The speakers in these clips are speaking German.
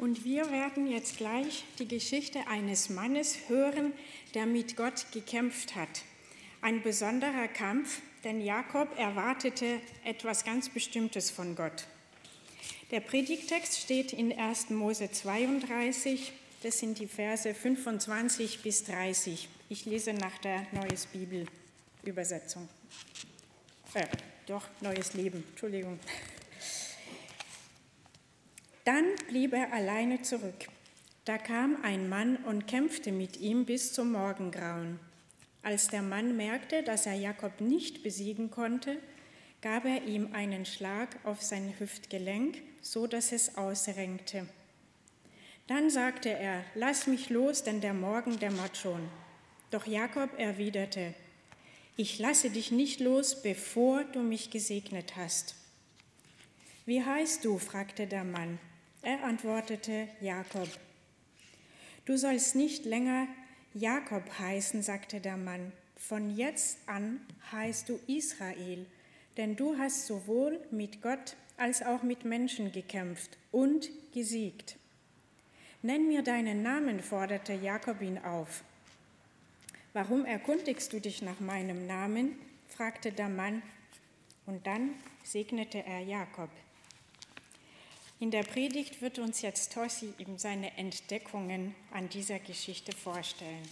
Und wir werden jetzt gleich die Geschichte eines Mannes hören, der mit Gott gekämpft hat. Ein besonderer Kampf, denn Jakob erwartete etwas ganz Bestimmtes von Gott. Der Predigtext steht in 1. Mose 32, das sind die Verse 25 bis 30. Ich lese nach der Neues Bibelübersetzung. Äh, doch, Neues Leben, Entschuldigung. Dann blieb er alleine zurück. Da kam ein Mann und kämpfte mit ihm bis zum Morgengrauen. Als der Mann merkte, dass er Jakob nicht besiegen konnte, gab er ihm einen Schlag auf sein Hüftgelenk, so dass es ausrenkte. Dann sagte er, lass mich los, denn der Morgen dämmert schon. Doch Jakob erwiderte, ich lasse dich nicht los, bevor du mich gesegnet hast. Wie heißt du? fragte der Mann. Er antwortete Jakob. Du sollst nicht länger Jakob heißen, sagte der Mann. Von jetzt an heißt du Israel, denn du hast sowohl mit Gott als auch mit Menschen gekämpft und gesiegt. Nenn mir deinen Namen, forderte Jakob ihn auf. Warum erkundigst du dich nach meinem Namen? fragte der Mann, und dann segnete er Jakob. In der Predigt wird uns jetzt Tossi eben seine Entdeckungen an dieser Geschichte vorstellen.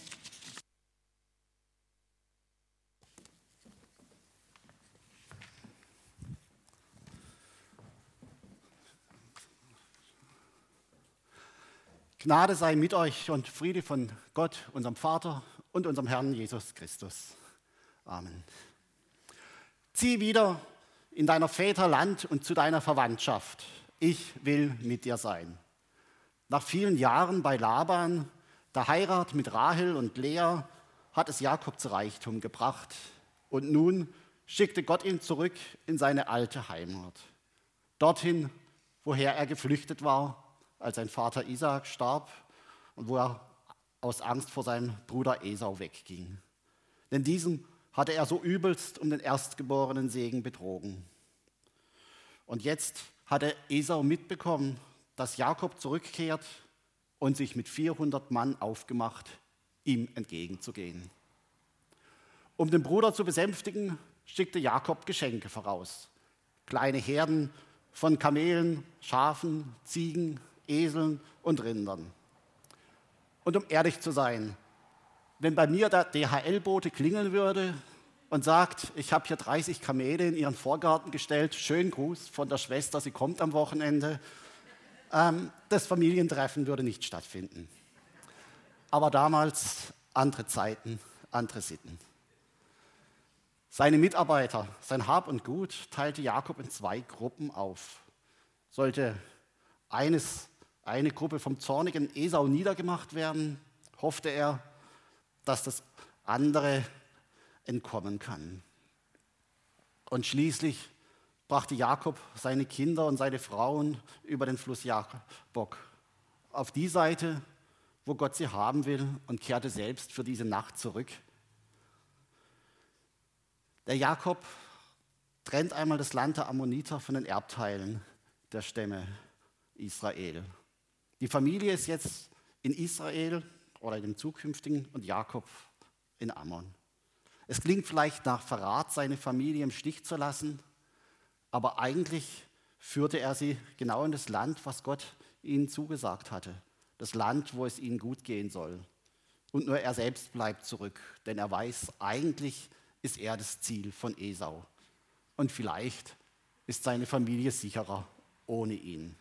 Gnade sei mit euch und Friede von Gott, unserem Vater und unserem Herrn Jesus Christus. Amen. Zieh wieder in deiner Väter Land und zu deiner Verwandtschaft ich will mit dir sein. Nach vielen Jahren bei Laban, der Heirat mit Rahel und Lea, hat es Jakob zu Reichtum gebracht. Und nun schickte Gott ihn zurück in seine alte Heimat. Dorthin, woher er geflüchtet war, als sein Vater Isaac starb und wo er aus Angst vor seinem Bruder Esau wegging. Denn diesem hatte er so übelst um den erstgeborenen Segen betrogen. Und jetzt hatte Esau mitbekommen, dass Jakob zurückkehrt und sich mit 400 Mann aufgemacht, ihm entgegenzugehen. Um den Bruder zu besänftigen, schickte Jakob Geschenke voraus. Kleine Herden von Kamelen, Schafen, Ziegen, Eseln und Rindern. Und um ehrlich zu sein, wenn bei mir der DHL-Bote klingeln würde, und sagt, ich habe hier 30 Kamele in ihren Vorgarten gestellt, schönen Gruß von der Schwester, sie kommt am Wochenende. Ähm, das Familientreffen würde nicht stattfinden. Aber damals andere Zeiten, andere Sitten. Seine Mitarbeiter, sein Hab und Gut teilte Jakob in zwei Gruppen auf. Sollte eines, eine Gruppe vom zornigen Esau niedergemacht werden, hoffte er, dass das andere entkommen kann. Und schließlich brachte Jakob seine Kinder und seine Frauen über den Fluss Jakob auf die Seite, wo Gott sie haben will, und kehrte selbst für diese Nacht zurück. Der Jakob trennt einmal das Land der Ammoniter von den Erbteilen der Stämme Israel. Die Familie ist jetzt in Israel oder in dem zukünftigen und Jakob in Ammon. Es klingt vielleicht nach Verrat, seine Familie im Stich zu lassen, aber eigentlich führte er sie genau in das Land, was Gott ihnen zugesagt hatte. Das Land, wo es ihnen gut gehen soll. Und nur er selbst bleibt zurück, denn er weiß, eigentlich ist er das Ziel von Esau. Und vielleicht ist seine Familie sicherer ohne ihn.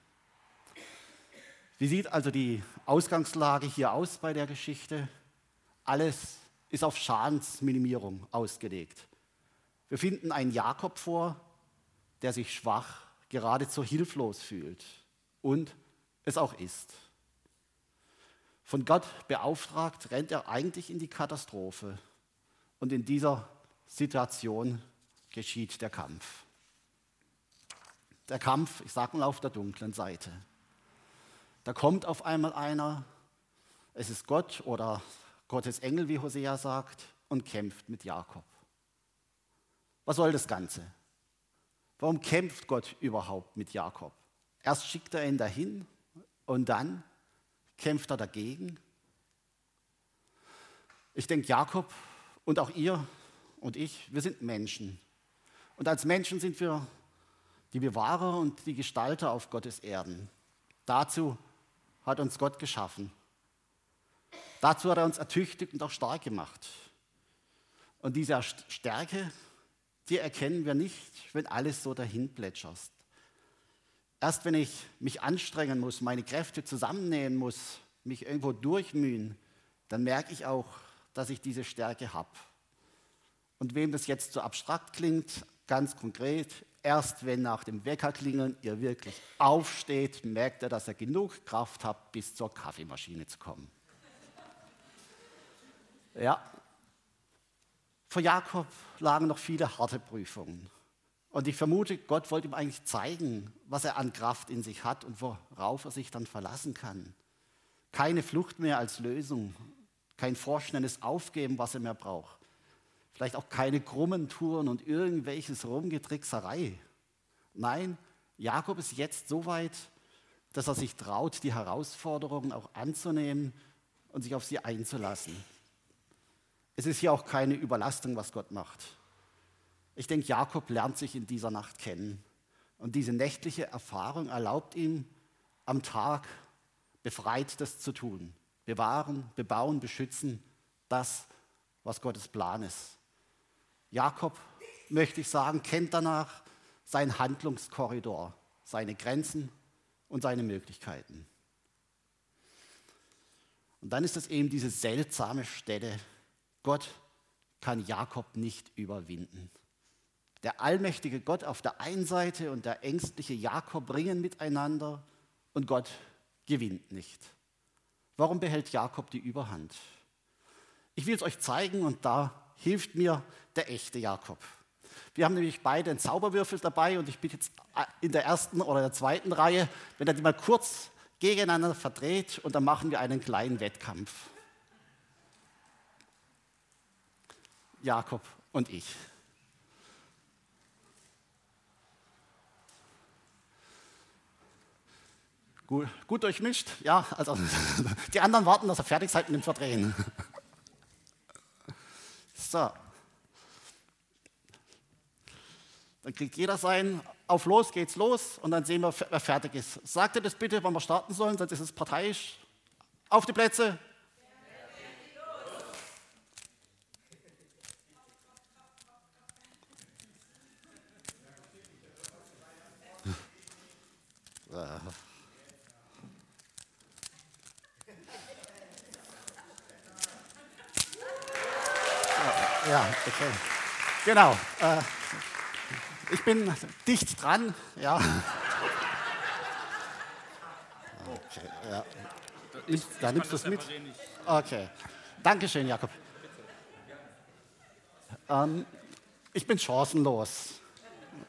Wie sieht also die Ausgangslage hier aus bei der Geschichte? Alles ist auf Schadensminimierung ausgelegt. Wir finden einen Jakob vor, der sich schwach, geradezu hilflos fühlt und es auch ist. Von Gott beauftragt rennt er eigentlich in die Katastrophe und in dieser Situation geschieht der Kampf. Der Kampf, ich sage mal, auf der dunklen Seite. Da kommt auf einmal einer, es ist Gott oder Gottes Engel, wie Hosea sagt, und kämpft mit Jakob. Was soll das Ganze? Warum kämpft Gott überhaupt mit Jakob? Erst schickt er ihn dahin, Und dann kämpft er dagegen. Ich denke, Jakob und auch ihr und ich, wir sind Menschen. Und als Menschen sind wir die Bewahrer und die Gestalter auf Gottes Erden. Dazu hat uns Gott geschaffen. Dazu hat er uns ertüchtigt und auch stark gemacht. Und diese Stärke, die erkennen wir nicht, wenn alles so dahin plätschert. Erst wenn ich mich anstrengen muss, meine Kräfte zusammennehmen muss, mich irgendwo durchmühen, dann merke ich auch, dass ich diese Stärke habe. Und wem das jetzt so abstrakt klingt, ganz konkret, erst wenn nach dem Weckerklingeln ihr wirklich aufsteht, merkt er, dass er genug Kraft hat, bis zur Kaffeemaschine zu kommen. Ja, vor Jakob lagen noch viele harte Prüfungen. Und ich vermute, Gott wollte ihm eigentlich zeigen, was er an Kraft in sich hat und worauf er sich dann verlassen kann. Keine Flucht mehr als Lösung, kein vorschnelles Aufgeben, was er mehr braucht. Vielleicht auch keine krummen Touren und irgendwelches Rumgetrickserei. Nein, Jakob ist jetzt so weit, dass er sich traut, die Herausforderungen auch anzunehmen und sich auf sie einzulassen. Es ist hier auch keine Überlastung, was Gott macht. Ich denke, Jakob lernt sich in dieser Nacht kennen. Und diese nächtliche Erfahrung erlaubt ihm, am Tag befreit das zu tun. Bewahren, bebauen, beschützen, das, was Gottes Plan ist. Jakob, möchte ich sagen, kennt danach seinen Handlungskorridor, seine Grenzen und seine Möglichkeiten. Und dann ist es eben diese seltsame Stelle, Gott kann Jakob nicht überwinden. Der allmächtige Gott auf der einen Seite und der ängstliche Jakob ringen miteinander und Gott gewinnt nicht. Warum behält Jakob die Überhand? Ich will es euch zeigen und da hilft mir der echte Jakob. Wir haben nämlich beide einen Zauberwürfel dabei und ich bitte jetzt in der ersten oder der zweiten Reihe, wenn er die mal kurz gegeneinander verdreht und dann machen wir einen kleinen Wettkampf. Jakob und ich. Gut, gut durchmischt, ja, also die anderen warten, dass er fertig seid mit dem Verdrehen. So. Dann kriegt jeder sein, auf los geht's los und dann sehen wir, wer fertig ist. Sagt ihr das bitte, wann wir starten sollen, sonst ist es parteiisch. Auf die Plätze, Ja, okay. Genau. Äh, ich bin dicht dran, ja. Okay, ja. Da nimmst du es mit? Okay. Dankeschön, Jakob. Ähm, ich bin chancenlos.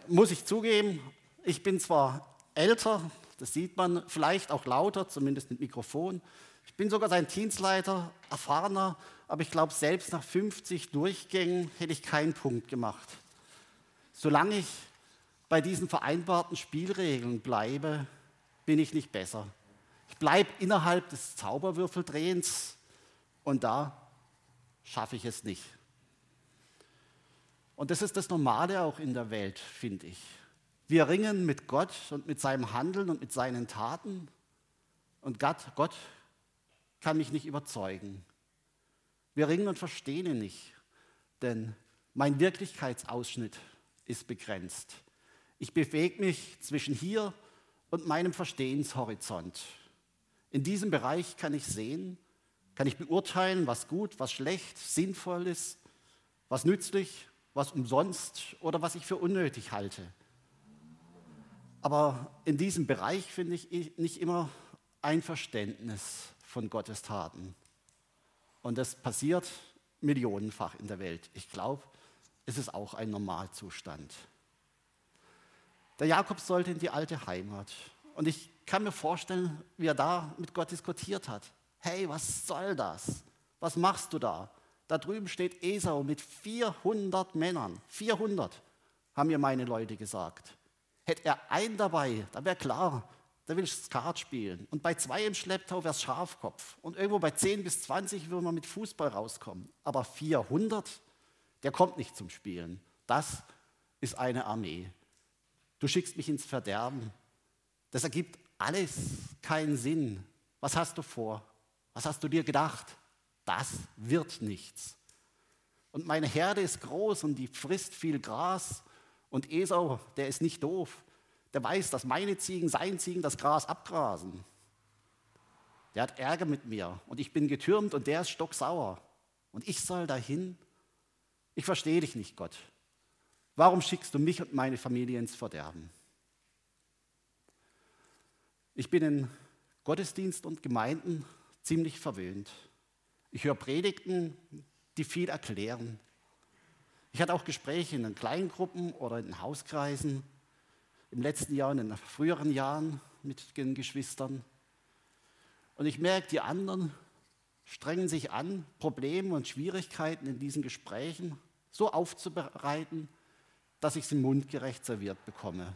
Muss ich zugeben, ich bin zwar älter, das sieht man, vielleicht auch lauter, zumindest mit Mikrofon. Ich bin sogar sein Dienstleiter, erfahrener, aber ich glaube, selbst nach 50 Durchgängen hätte ich keinen Punkt gemacht. Solange ich bei diesen vereinbarten Spielregeln bleibe, bin ich nicht besser. Ich bleibe innerhalb des Zauberwürfeldrehens und da schaffe ich es nicht. Und das ist das Normale auch in der Welt, finde ich. Wir ringen mit Gott und mit seinem Handeln und mit seinen Taten und Gott, Gott kann mich nicht überzeugen. Wir ringen und verstehen ihn nicht, denn mein Wirklichkeitsausschnitt ist begrenzt. Ich bewege mich zwischen hier und meinem Verstehenshorizont. In diesem Bereich kann ich sehen, kann ich beurteilen, was gut, was schlecht, sinnvoll ist, was nützlich, was umsonst oder was ich für unnötig halte. Aber in diesem Bereich finde ich nicht immer ein Verständnis von Gottes Taten. Und das passiert millionenfach in der Welt. Ich glaube, es ist auch ein Normalzustand. Der Jakob sollte in die alte Heimat. Und ich kann mir vorstellen, wie er da mit Gott diskutiert hat. Hey, was soll das? Was machst du da? Da drüben steht Esau mit 400 Männern. 400, haben mir meine Leute gesagt. Hätte er einen dabei, dann wäre klar, der will Skat spielen. Und bei zwei im Schlepptau wäre es Schafkopf. Und irgendwo bei 10 bis 20 würde man mit Fußball rauskommen. Aber 400, der kommt nicht zum Spielen. Das ist eine Armee. Du schickst mich ins Verderben. Das ergibt alles keinen Sinn. Was hast du vor? Was hast du dir gedacht? Das wird nichts. Und meine Herde ist groß und die frisst viel Gras. Und Esau, der ist nicht doof der weiß, dass meine Ziegen, seine Ziegen das Gras abgrasen. Der hat Ärger mit mir und ich bin getürmt und der ist stocksauer. Und ich soll dahin? Ich verstehe dich nicht, Gott. Warum schickst du mich und meine Familie ins Verderben? Ich bin in Gottesdienst und Gemeinden ziemlich verwöhnt. Ich höre Predigten, die viel erklären. Ich hatte auch Gespräche in den Kleingruppen oder in den Hauskreisen im letzten Jahr, in den früheren Jahren mit den Geschwistern. Und ich merke, die anderen strengen sich an, Probleme und Schwierigkeiten in diesen Gesprächen so aufzubereiten, dass ich sie mundgerecht serviert bekomme.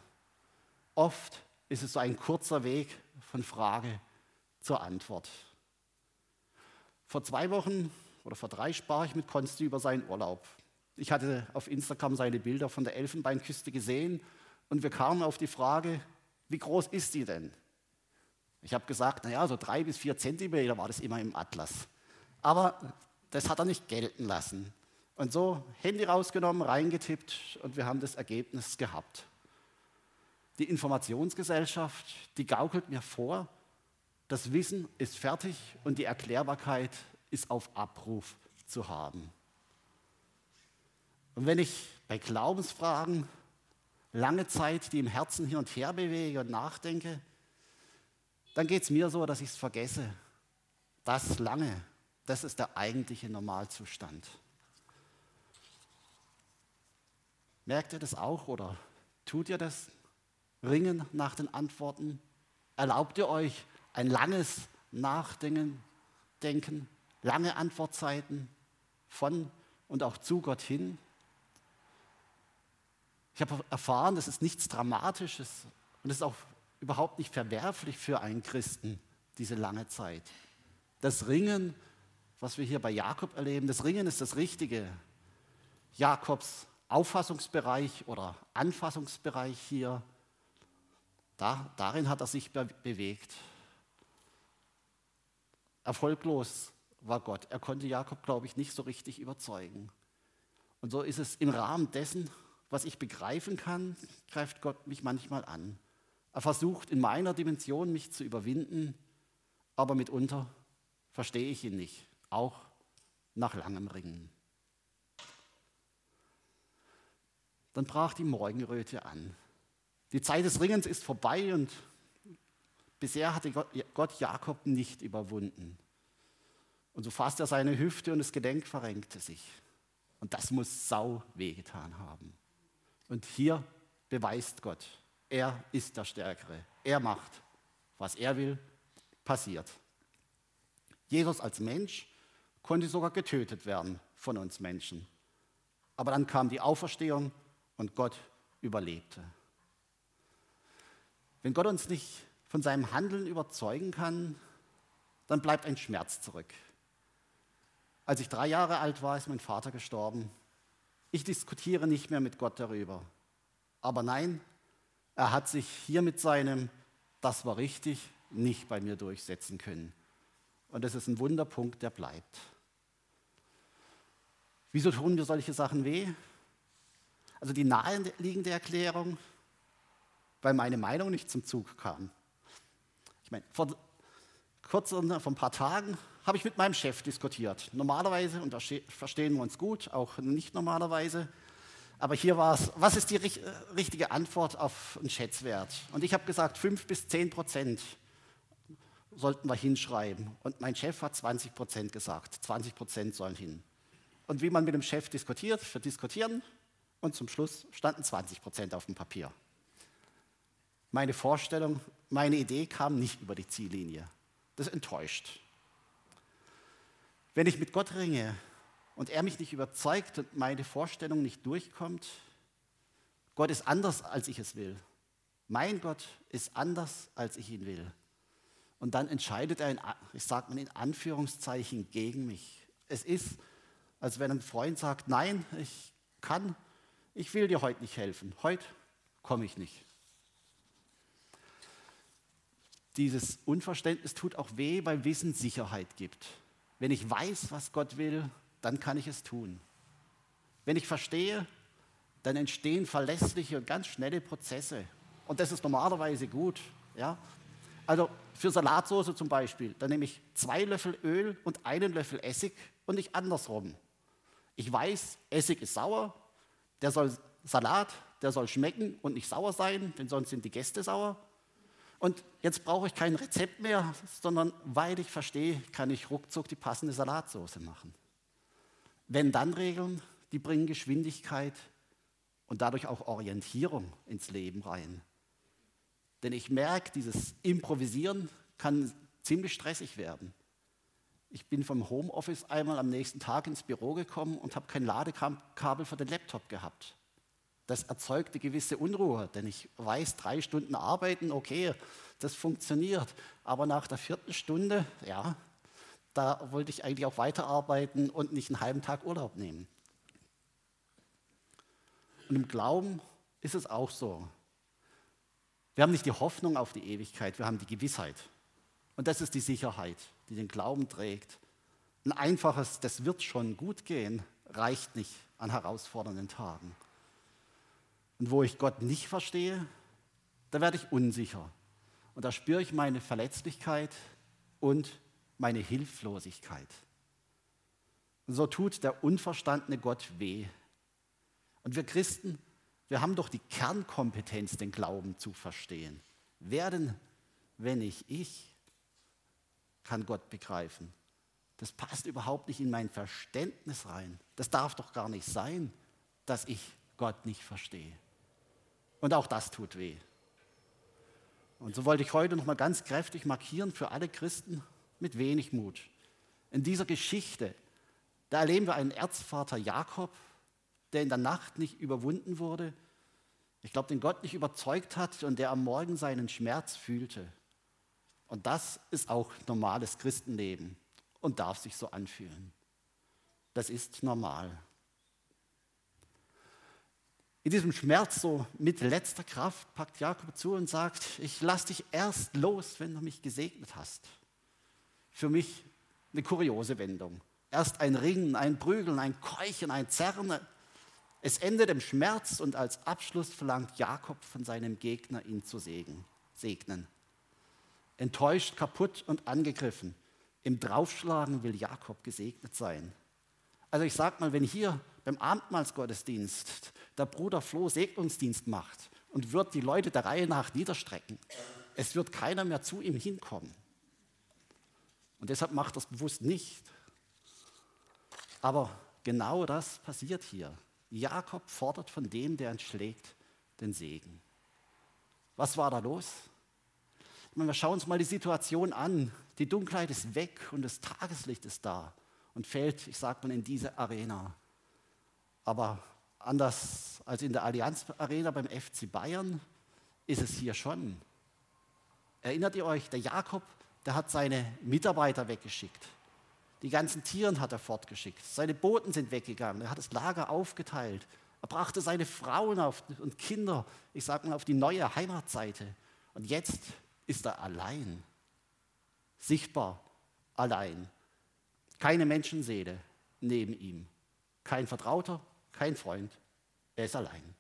Oft ist es so ein kurzer Weg von Frage zur Antwort. Vor zwei Wochen oder vor drei sprach ich mit Konsti über seinen Urlaub. Ich hatte auf Instagram seine Bilder von der Elfenbeinküste gesehen und wir kamen auf die Frage, wie groß ist die denn? Ich habe gesagt, naja, so drei bis vier Zentimeter war das immer im Atlas. Aber das hat er nicht gelten lassen. Und so Handy rausgenommen, reingetippt und wir haben das Ergebnis gehabt. Die Informationsgesellschaft, die gaukelt mir vor, das Wissen ist fertig und die Erklärbarkeit ist auf Abruf zu haben. Und wenn ich bei Glaubensfragen lange Zeit die im Herzen hin und her bewege und nachdenke, dann geht es mir so, dass ich es vergesse. Das lange, das ist der eigentliche Normalzustand. Merkt ihr das auch oder tut ihr das? Ringen nach den Antworten? Erlaubt ihr euch ein langes Nachdenken, denken, lange Antwortzeiten von und auch zu Gott hin? Ich habe erfahren, das ist nichts Dramatisches und es ist auch überhaupt nicht verwerflich für einen Christen, diese lange Zeit. Das Ringen, was wir hier bei Jakob erleben, das Ringen ist das Richtige. Jakobs Auffassungsbereich oder Anfassungsbereich hier, da, darin hat er sich be bewegt. Erfolglos war Gott. Er konnte Jakob, glaube ich, nicht so richtig überzeugen. Und so ist es im Rahmen dessen, was ich begreifen kann, greift Gott mich manchmal an. Er versucht in meiner Dimension mich zu überwinden, aber mitunter verstehe ich ihn nicht, auch nach langem Ringen. Dann brach die Morgenröte an. Die Zeit des Ringens ist vorbei und bisher hatte Gott Jakob nicht überwunden. Und so fasste er seine Hüfte und das Gedenk verrenkte sich. Und das muss sau wehgetan haben. Und hier beweist Gott, er ist der Stärkere. Er macht, was er will, passiert. Jesus als Mensch konnte sogar getötet werden von uns Menschen. Aber dann kam die Auferstehung und Gott überlebte. Wenn Gott uns nicht von seinem Handeln überzeugen kann, dann bleibt ein Schmerz zurück. Als ich drei Jahre alt war, ist mein Vater gestorben ich diskutiere nicht mehr mit Gott darüber. Aber nein, er hat sich hier mit seinem, das war richtig, nicht bei mir durchsetzen können. Und das ist ein Wunderpunkt, der bleibt. Wieso tun mir solche Sachen weh? Also die naheliegende Erklärung, weil meine Meinung nicht zum Zug kam. Ich meine, vor, kurz vor ein paar Tagen habe ich mit meinem Chef diskutiert. Normalerweise, und da verstehen wir uns gut, auch nicht normalerweise. Aber hier war es, was ist die richtige Antwort auf einen Schätzwert? Und ich habe gesagt, 5 bis 10 Prozent sollten wir hinschreiben. Und mein Chef hat 20 Prozent gesagt. 20 Prozent sollen hin. Und wie man mit dem Chef diskutiert, wir diskutieren. Und zum Schluss standen 20 Prozent auf dem Papier. Meine Vorstellung, meine Idee kam nicht über die Ziellinie. Das enttäuscht. Wenn ich mit Gott ringe und er mich nicht überzeugt und meine Vorstellung nicht durchkommt, Gott ist anders, als ich es will. Mein Gott ist anders, als ich ihn will. Und dann entscheidet er, in, ich sage mal in Anführungszeichen, gegen mich. Es ist, als wenn ein Freund sagt, nein, ich kann, ich will dir heute nicht helfen. Heute komme ich nicht. Dieses Unverständnis tut auch weh, weil Wissen Sicherheit gibt. Wenn ich weiß, was Gott will, dann kann ich es tun. Wenn ich verstehe, dann entstehen verlässliche und ganz schnelle Prozesse. Und das ist normalerweise gut. Ja? Also für Salatsauce zum Beispiel, da nehme ich zwei Löffel Öl und einen Löffel Essig und nicht andersrum. Ich weiß, Essig ist sauer, der soll Salat, der soll schmecken und nicht sauer sein, denn sonst sind die Gäste sauer. Und jetzt brauche ich kein Rezept mehr, sondern weil ich verstehe, kann ich ruckzuck die passende Salatsauce machen. Wenn dann Regeln, die bringen Geschwindigkeit und dadurch auch Orientierung ins Leben rein. Denn ich merke, dieses Improvisieren kann ziemlich stressig werden. Ich bin vom Homeoffice einmal am nächsten Tag ins Büro gekommen und habe kein Ladekabel für den Laptop gehabt. Das erzeugt eine gewisse Unruhe, denn ich weiß, drei Stunden arbeiten, okay, das funktioniert. Aber nach der vierten Stunde, ja, da wollte ich eigentlich auch weiterarbeiten und nicht einen halben Tag Urlaub nehmen. Und im Glauben ist es auch so. Wir haben nicht die Hoffnung auf die Ewigkeit, wir haben die Gewissheit. Und das ist die Sicherheit, die den Glauben trägt. Ein einfaches, das wird schon gut gehen, reicht nicht an herausfordernden Tagen. Und wo ich Gott nicht verstehe, da werde ich unsicher. Und da spüre ich meine Verletzlichkeit und meine Hilflosigkeit. Und so tut der unverstandene Gott weh. Und wir Christen, wir haben doch die Kernkompetenz, den Glauben zu verstehen. Wer denn, wenn nicht ich, kann Gott begreifen? Das passt überhaupt nicht in mein Verständnis rein. Das darf doch gar nicht sein, dass ich Gott nicht verstehe. Und auch das tut weh. Und so wollte ich heute noch mal ganz kräftig markieren für alle Christen mit wenig Mut. In dieser Geschichte, da erleben wir einen Erzvater Jakob, der in der Nacht nicht überwunden wurde, ich glaube, den Gott nicht überzeugt hat und der am Morgen seinen Schmerz fühlte. Und das ist auch normales Christenleben und darf sich so anfühlen. Das ist normal. In diesem Schmerz, so mit letzter Kraft, packt Jakob zu und sagt, ich lasse dich erst los, wenn du mich gesegnet hast. Für mich eine kuriose Wendung. Erst ein Ringen, ein Prügeln, ein Keuchen, ein Zerren, es endet im Schmerz und als Abschluss verlangt Jakob von seinem Gegner, ihn zu segnen. Enttäuscht, kaputt und angegriffen. Im Draufschlagen will Jakob gesegnet sein. Also ich sage mal, wenn hier beim Abendmahlsgottesdienst der Bruder Flo Segnungsdienst macht und wird die Leute der Reihe nach niederstrecken, es wird keiner mehr zu ihm hinkommen. Und deshalb macht das bewusst nicht. Aber genau das passiert hier. Jakob fordert von dem, der ihn schlägt, den Segen. Was war da los? Meine, wir schauen uns mal die Situation an. Die Dunkelheit ist weg und das Tageslicht ist da und fällt, ich sage mal, in diese Arena. Aber anders als in der Allianz Arena beim FC Bayern ist es hier schon. Erinnert ihr euch, der Jakob, der hat seine Mitarbeiter weggeschickt. Die ganzen Tieren hat er fortgeschickt. Seine Boten sind weggegangen. Er hat das Lager aufgeteilt. Er brachte seine Frauen und Kinder, ich sage mal, auf die neue Heimatseite. Und jetzt ist er allein. Sichtbar allein. Keine Menschenseele neben ihm. Kein Vertrauter, kein Freund. Er ist allein.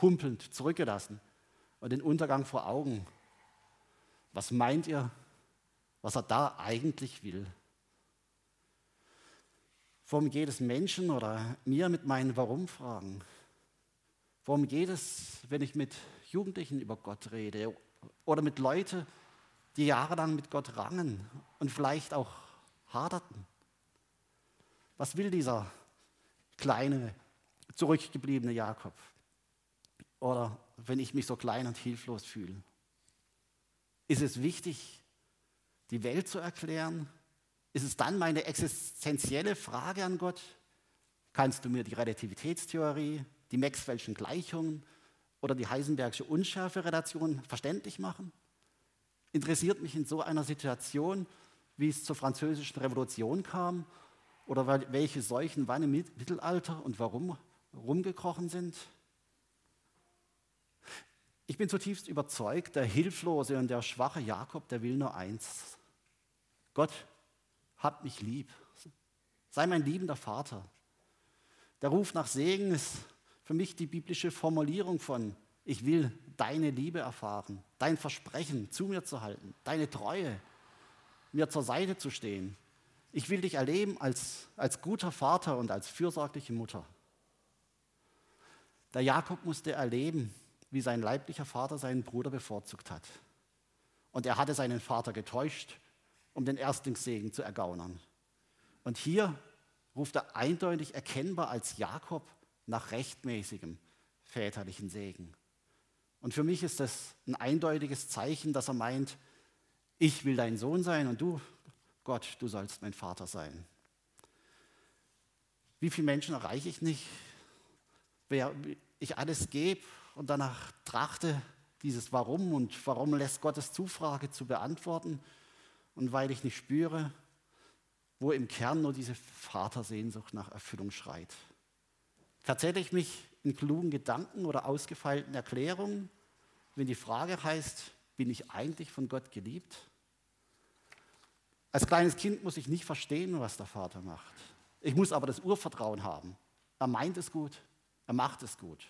Humpelnd zurückgelassen und den Untergang vor Augen. Was meint ihr, was er da eigentlich will? Worum geht es Menschen oder mir mit meinen Warum-Fragen? Worum geht es, wenn ich mit Jugendlichen über Gott rede oder mit Leuten, die jahrelang mit Gott rangen und vielleicht auch haderten? Was will dieser kleine, zurückgebliebene Jakob? Oder wenn ich mich so klein und hilflos fühle? Ist es wichtig, die Welt zu erklären ist es dann meine existenzielle Frage an Gott? Kannst du mir die Relativitätstheorie, die Maxwell'schen Gleichungen oder die Heisenbergsche Unschärferelation verständlich machen? Interessiert mich in so einer Situation, wie es zur französischen Revolution kam oder welche Seuchen wann im Mittelalter und warum rumgekrochen sind? Ich bin zutiefst überzeugt, der hilflose und der schwache Jakob, der will nur eins. Gott, hab mich lieb. Sei mein liebender Vater. Der Ruf nach Segen ist für mich die biblische Formulierung von, ich will deine Liebe erfahren, dein Versprechen zu mir zu halten, deine Treue, mir zur Seite zu stehen. Ich will dich erleben als, als guter Vater und als fürsorgliche Mutter. Der Jakob musste erleben, wie sein leiblicher Vater seinen Bruder bevorzugt hat. Und er hatte seinen Vater getäuscht, um den Erstlingssegen zu ergaunern. Und hier ruft er eindeutig erkennbar als Jakob nach rechtmäßigem väterlichen Segen. Und für mich ist das ein eindeutiges Zeichen, dass er meint, ich will dein Sohn sein und du, Gott, du sollst mein Vater sein. Wie viele Menschen erreiche ich nicht, wer ich alles gebe und danach trachte, dieses Warum und warum lässt Gottes Zufrage zu beantworten und weil ich nicht spüre, wo im Kern nur diese Vatersehnsucht nach Erfüllung schreit. Verzähle ich mich in klugen Gedanken oder ausgefeilten Erklärungen, wenn die Frage heißt, bin ich eigentlich von Gott geliebt? Als kleines Kind muss ich nicht verstehen, was der Vater macht. Ich muss aber das Urvertrauen haben. Er meint es gut, er macht es gut.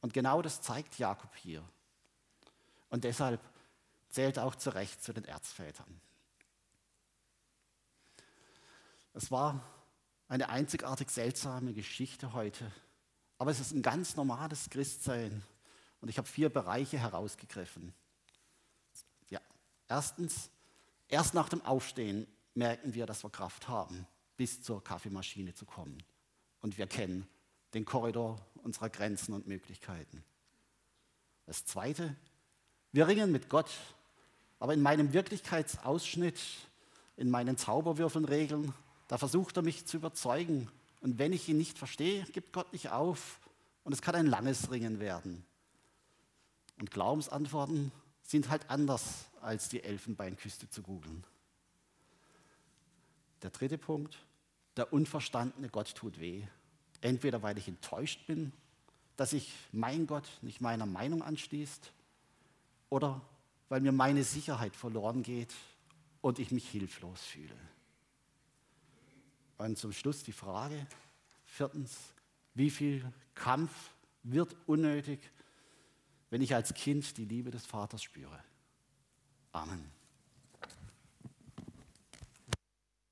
Und genau das zeigt Jakob hier. Und deshalb zählt er auch zu Recht zu den Erzvätern. Es war eine einzigartig seltsame Geschichte heute, aber es ist ein ganz normales Christsein. Und ich habe vier Bereiche herausgegriffen. Ja, erstens, erst nach dem Aufstehen merken wir, dass wir Kraft haben, bis zur Kaffeemaschine zu kommen. Und wir kennen den Korridor unserer Grenzen und Möglichkeiten. Das Zweite, wir ringen mit Gott, aber in meinem Wirklichkeitsausschnitt, in meinen Zauberwürfelregeln, da versucht er mich zu überzeugen. Und wenn ich ihn nicht verstehe, gibt Gott nicht auf. Und es kann ein langes Ringen werden. Und Glaubensantworten sind halt anders als die Elfenbeinküste zu googeln. Der dritte Punkt, der unverstandene Gott tut weh. Entweder weil ich enttäuscht bin, dass sich mein Gott nicht meiner Meinung anschließt, oder weil mir meine Sicherheit verloren geht und ich mich hilflos fühle. Und zum Schluss die Frage, viertens, wie viel Kampf wird unnötig, wenn ich als Kind die Liebe des Vaters spüre? Amen.